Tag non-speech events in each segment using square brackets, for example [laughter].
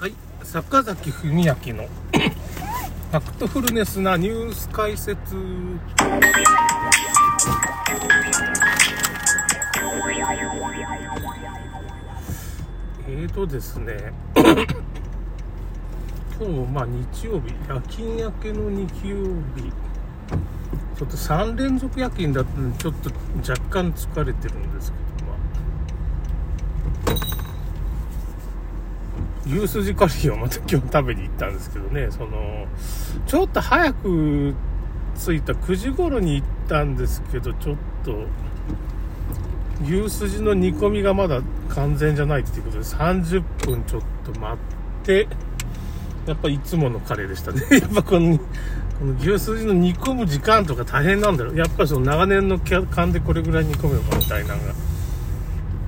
はい、坂崎文明の [clears throat] ファクトフルネスなニュース解説。えーとですね、[coughs] 今日まあ日曜日、夜勤明けの日曜日、ちょっと3連続夜勤だったんで、ちょっと若干疲れてるんですけど、まあ、牛すじカレーをまた今日食べに行ったんですけどね、その、ちょっと早く着いた9時頃に行ったんですけど、ちょっと、牛すじの煮込みがまだ完全じゃないっていうことで30分ちょっと待ってやっぱいつものカレーでしたね。[laughs] やっぱこのこの牛すじの煮込む時間とか大変なんだろう。やっぱりその長年の勘でこれぐらい煮込めばみたいなのが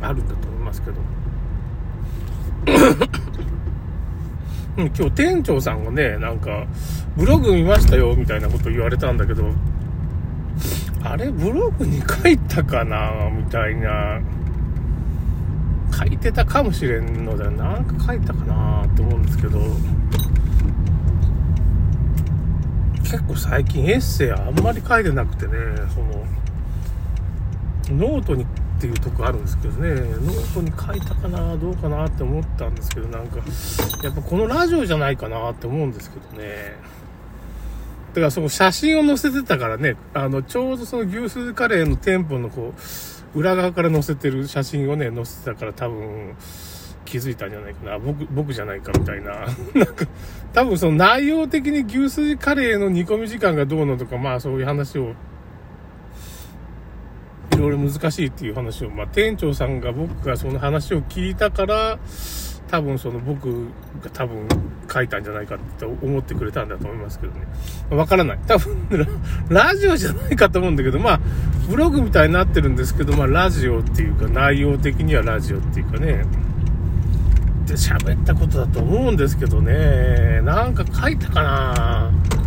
あるんだと思いますけど。今日店長さんがねなんかブログ見ましたよみたいなこと言われたんだけどあれ、ブログに書いたかなみたいな。書いてたかもしれんので、なんか書いたかなと思うんですけど、結構最近エッセイあんまり書いてなくてね、その、ノートにっていうとこあるんですけどね、ノートに書いたかなどうかなって思ったんですけど、なんか、やっぱこのラジオじゃないかなって思うんですけどね。だからその写真を載せてたからね、あの、ちょうどその牛すじカレーの店舗のこう、裏側から載せてる写真をね、載せてたから多分、気づいたんじゃないかな。僕、僕じゃないかみたいな。[laughs] なんか、多分その内容的に牛すじカレーの煮込み時間がどうのとか、まあそういう話を、いろいろ難しいっていう話を、まあ店長さんが僕がその話を聞いたから、多分その僕が多分書いたんじゃないかって思ってくれたんだと思いますけどね。わからない。多分 [laughs] ラジオじゃないかと思うんだけど、まあ、ブログみたいになってるんですけど、まあ、ラジオっていうか、内容的にはラジオっていうかね、で喋ったことだと思うんですけどね、なんか書いたかなぁ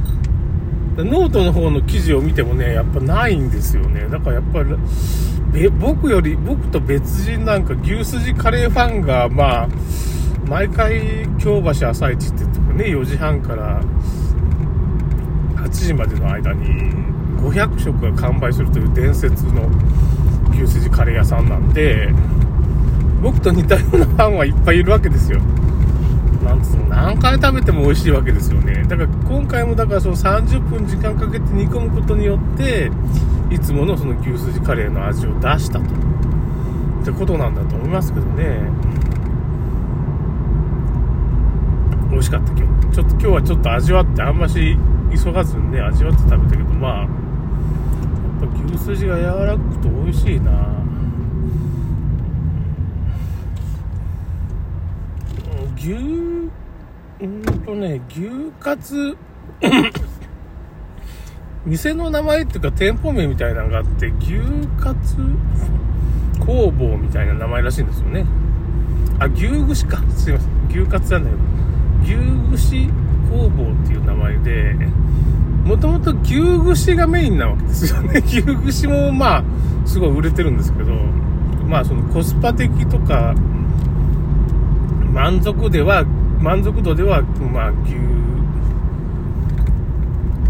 ノートの方の記事を見てもね、やっぱないんですよね。だからやっぱり、僕より、僕と別人なんか牛すじカレーファンが、まあ、毎回京橋朝市って言ってもね4時半から8時までの間に500食が完売するという伝説の牛すじカレー屋さんなんで僕と似たようなファンはいっぱいいるわけですよなんつうの何回食べても美味しいわけですよね。だから今回もだからその30分時間かけて煮込むことによっていつものその牛すじカレーの味を出したと。ってことなんだと思いますけどね。美味しかった今日。ちょっと今日はちょっと味わってあんまし急がずにね味わって食べたけどまあやっぱ牛すじが柔らかくて美味しいな。牛うんとね牛カツ [coughs] 店の名前っていうか店舗名みたいなのがあって牛カツ工房みたいな名前らしいんですよね。あ牛串か。すいません。牛カツなんだけど。牛串工房っていう名前で、もともと牛串がメインなわけですよね。[laughs] 牛串もまあ、すごい売れてるんですけど、まあそのコスパ的とか、満足では、満足度では、まあ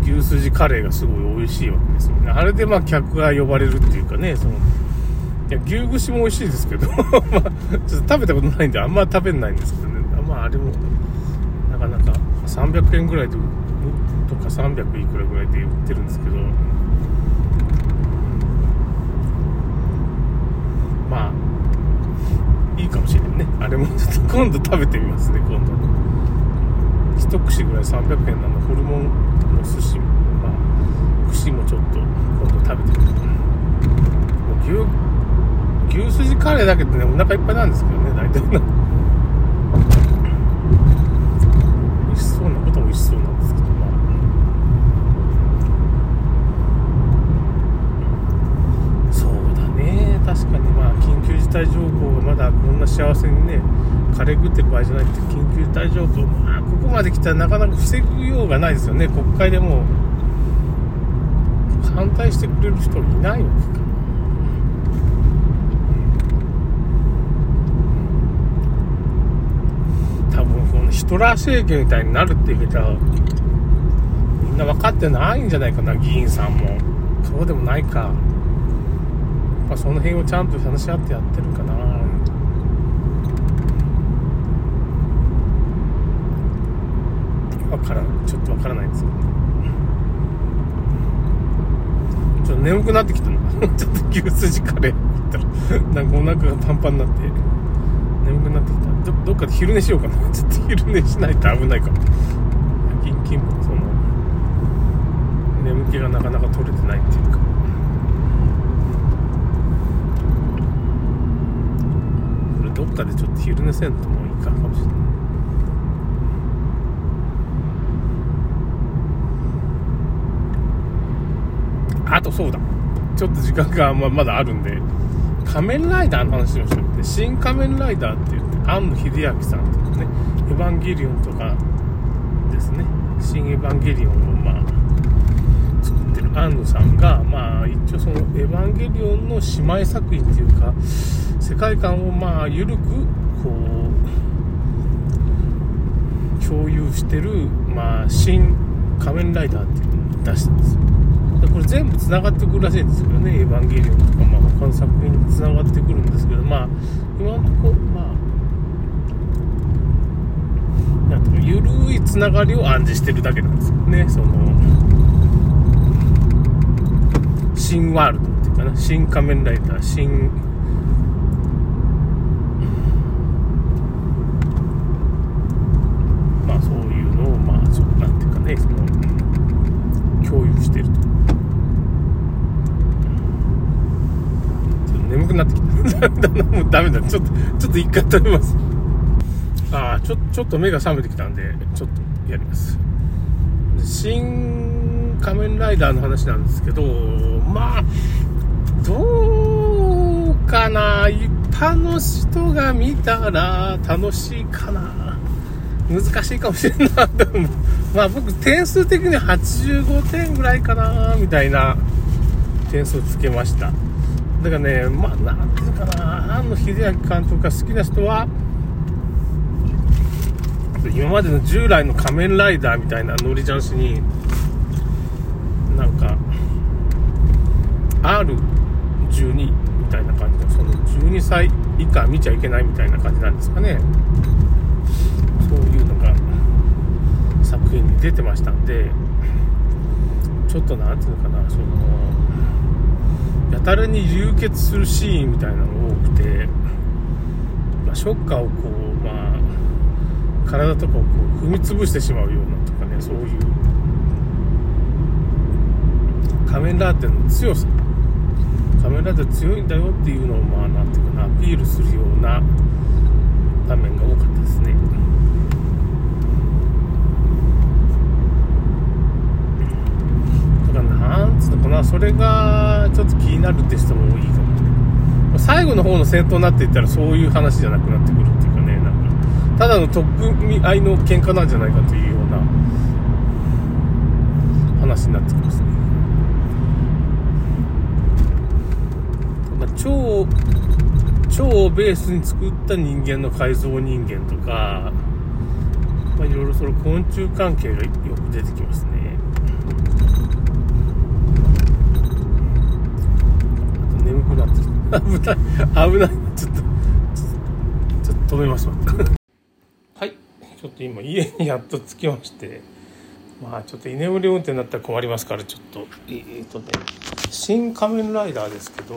牛、牛すじカレーがすごい美味しいわけですよね。あれでまあ客が呼ばれるっていうかね、その、いや牛串も美味しいですけど、[laughs] まあ、ちょっと食べたことないんであんま食べないんですけどね。まああれも、なかなか300円ぐらいでとか300いくらぐらいで売ってるんですけどまあいいかもしれないねあれもちょっと今度食べてみますね今度。一串ぐらい300円なのホルモンの寿司もまあ串もちょっと今度食べてみる牛牛すじカレーだけでねお腹いっぱいなんですけどね大体な。そうなことも美味しそうなんですけどまあ。そうだね確かに。まあ緊急事態条項がまだこんな幸せにねカレー食ってる場合じゃないって緊急事態条項まあここまで来たらなかなか防ぐようがないですよね国会でも反対してくれる人いないわけか多分このヒトラー政権みたいになるって言うたら、みんな分かってないんじゃないかな、議員さんも。そうでもないか。まあ、その辺をちゃんと話し合ってやってるかな。わから。ちょっとわからないですけどね。ちょっと眠くなってきたの。[laughs] ちょっと牛すじカレー食ったら、なんかお腹がパンパンになって、眠くなってきた。どどっかで昼寝しようかな。[laughs] ちょっと昼寝しないと危ないかも。夜勤勤務その、眠気がなかなか取れてないっていうか。これどっかでちょっと昼寝せんともいいかもしれない。あとそうだ。ちょっと時間がままだあるんで、仮面ライダーの話しましょう。で新仮面ライダーって言って、庵野秀明さんとかね、エヴァンゲリオンとかですね、新エヴァンゲリオンをまあ、作ってる庵野さんが、まあ、一応そのエヴァンゲリオンの姉妹作品っていうか、世界観をまあ、緩く、こう、共有してる、まあ、新仮面ライダーっていうのを出したんですよ。でこれ全部つながってくるらしいんですけどね「エヴァンゲリオン」とか、まあ、他の作品につながってくるんですけどまあ今のところまあなんとか緩いつながりを暗示してるだけなんですよね。その新ワールドっていうかな新仮面ライダー新まあそういうのをまあちょっとなんていうかねその共有してるとちょっと眠くなってきたもうダメだちょっとちょっと一回食べます。ああちょちょっと目が覚めてきたんでちょっとやります。新仮面ライダーの話なんですけどまあどうかな。一般の人が見たら楽しいかな。難しいかもしれんなでもまあ僕点数的に85点ぐらいかなみたいな点数つけました。だからねまあなんていうかな庵野秀明監督が好きな人は今までの従来の仮面ライダーみたいなノリジャンシになんか R12 みたいな感じのその12歳以下見ちゃいけないみたいな感じなんですかね。そういうのが作品に出てましたんでちょっと何ていうのかなそのやたらに流血するシーンみたいなのが多くて、まあ、ショッカーをこうまあ体とかをこう踏み潰してしまうようなとかねそういう仮面ライダーの強さ。仮面ライダー強いんだよっていうのをまあなんていうかなアピールするような場面が多かったですね。だからなんつうのかなそれがちょっと気になるって人もいいかもね最後の方の戦闘になっていったらそういう話じゃなくなってくるっていうかねなんか。ただの取っ組み合いの喧嘩なんじゃないかというような話になってきますね、まあ、超超ベースに作った人間の改造人間とか、まあ、いろいろその昆虫関係がよく出てきますね。眠くなってきた危ない。危ない。ちょっとちょっと止めましょう。[laughs] はい。ちょっと今家にやっと着きまして。まあちょっと居眠り運転になったら困りますからちょっと。えー、っとね新仮面ライダーですけど。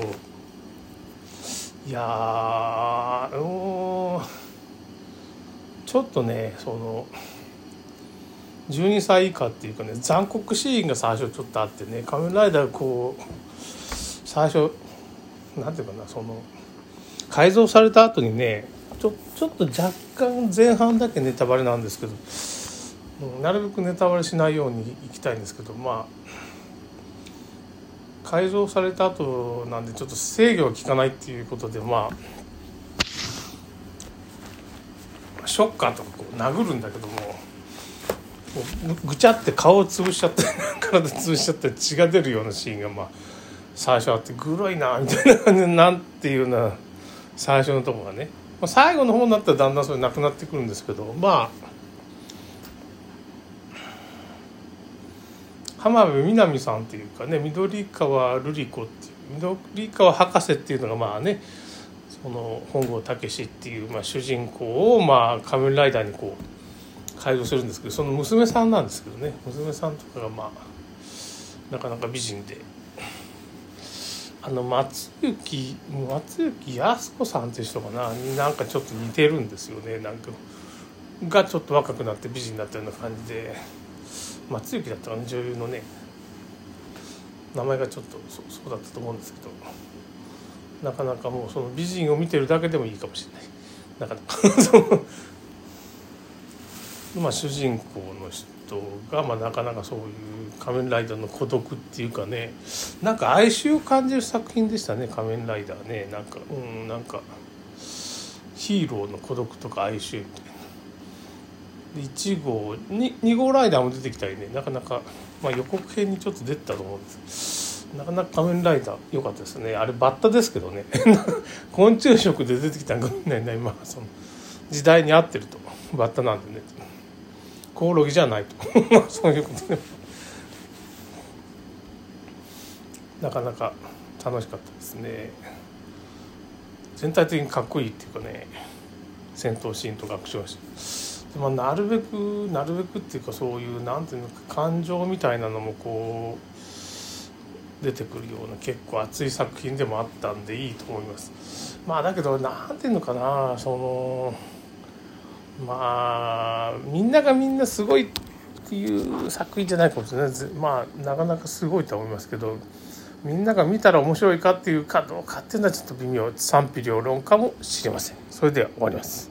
いやーちょっとねその12歳以下っていうかね残酷シーンが最初ちょっとあってね仮面ライダーこう最初なんていうかなその改造された後にねちょちょっと若干前半だけネタバレなんですけど、なるべくネタバレしないようにいきたいんですけどまあ改造された後なんでちょっと制御が効かないっていうことでまあショッカーとかこう殴るんだけどもぐちゃって顔を潰しちゃって [laughs] 体潰しちゃって血が出るようなシーンがまあ最初あってグロいなみたいな感じなんていうな最初のとこがね、まあ、最後の方になったらだんだんそれなくなってくるんですけどまあ浜辺美波さんっていうかね緑川瑠璃子っていう緑川博士っていうのがまあねその本郷武っていう、まあ、主人公を、まあ、仮面ライダーにこう改造するんですけどその娘さんなんですけどね。娘さんとかがまあなかなか美人で。あの松雪松雪靖子さんっていう人かな？なんかちょっと似てるんですよね。なんかがちょっと若くなって美人になったような感じで。松雪だったかな？女優のね。名前がちょっとそうだったと思うんですけど。なかなかもうその美人を見てるだけでもいいかもしれない。なかなか。[laughs] まあ主人公の人が、まあ、なかなかそういう仮面ライダーの孤独っていうかねなんか哀愁を感じる作品でしたね仮面ライダーね。なんかうんなんかヒーローの孤独とか哀愁みたいな。1号 2, 号ライダーも出てきたりねなかなか、まあ、予告編にちょっと出てたと思うんです。なかなか仮面ライダー良かったですね。あれバッタですけどね。[laughs] 昆虫食で出てきたんかもしれないな今その時代に合ってると。バッタなんでね。コオロギじゃないと。[laughs] そういうことで。なかなか楽しかったですね。全体的にかっこいいっていうかね。戦闘シーンとかアクションシーン、まあ、なるべくなるべくっていうかそういうなんていうのか感情みたいなのもこう出てくるような結構熱い作品でもあったんでいいと思います。まあだけど何ていうのかなそのまあみんながみんなすごいっていう作品じゃないかもしれないまあなかなかすごいと思いますけどみんなが見たら面白いかっていうかどうかっていうのはちょっと微妙。賛否両論かもしれません。それでは終わります。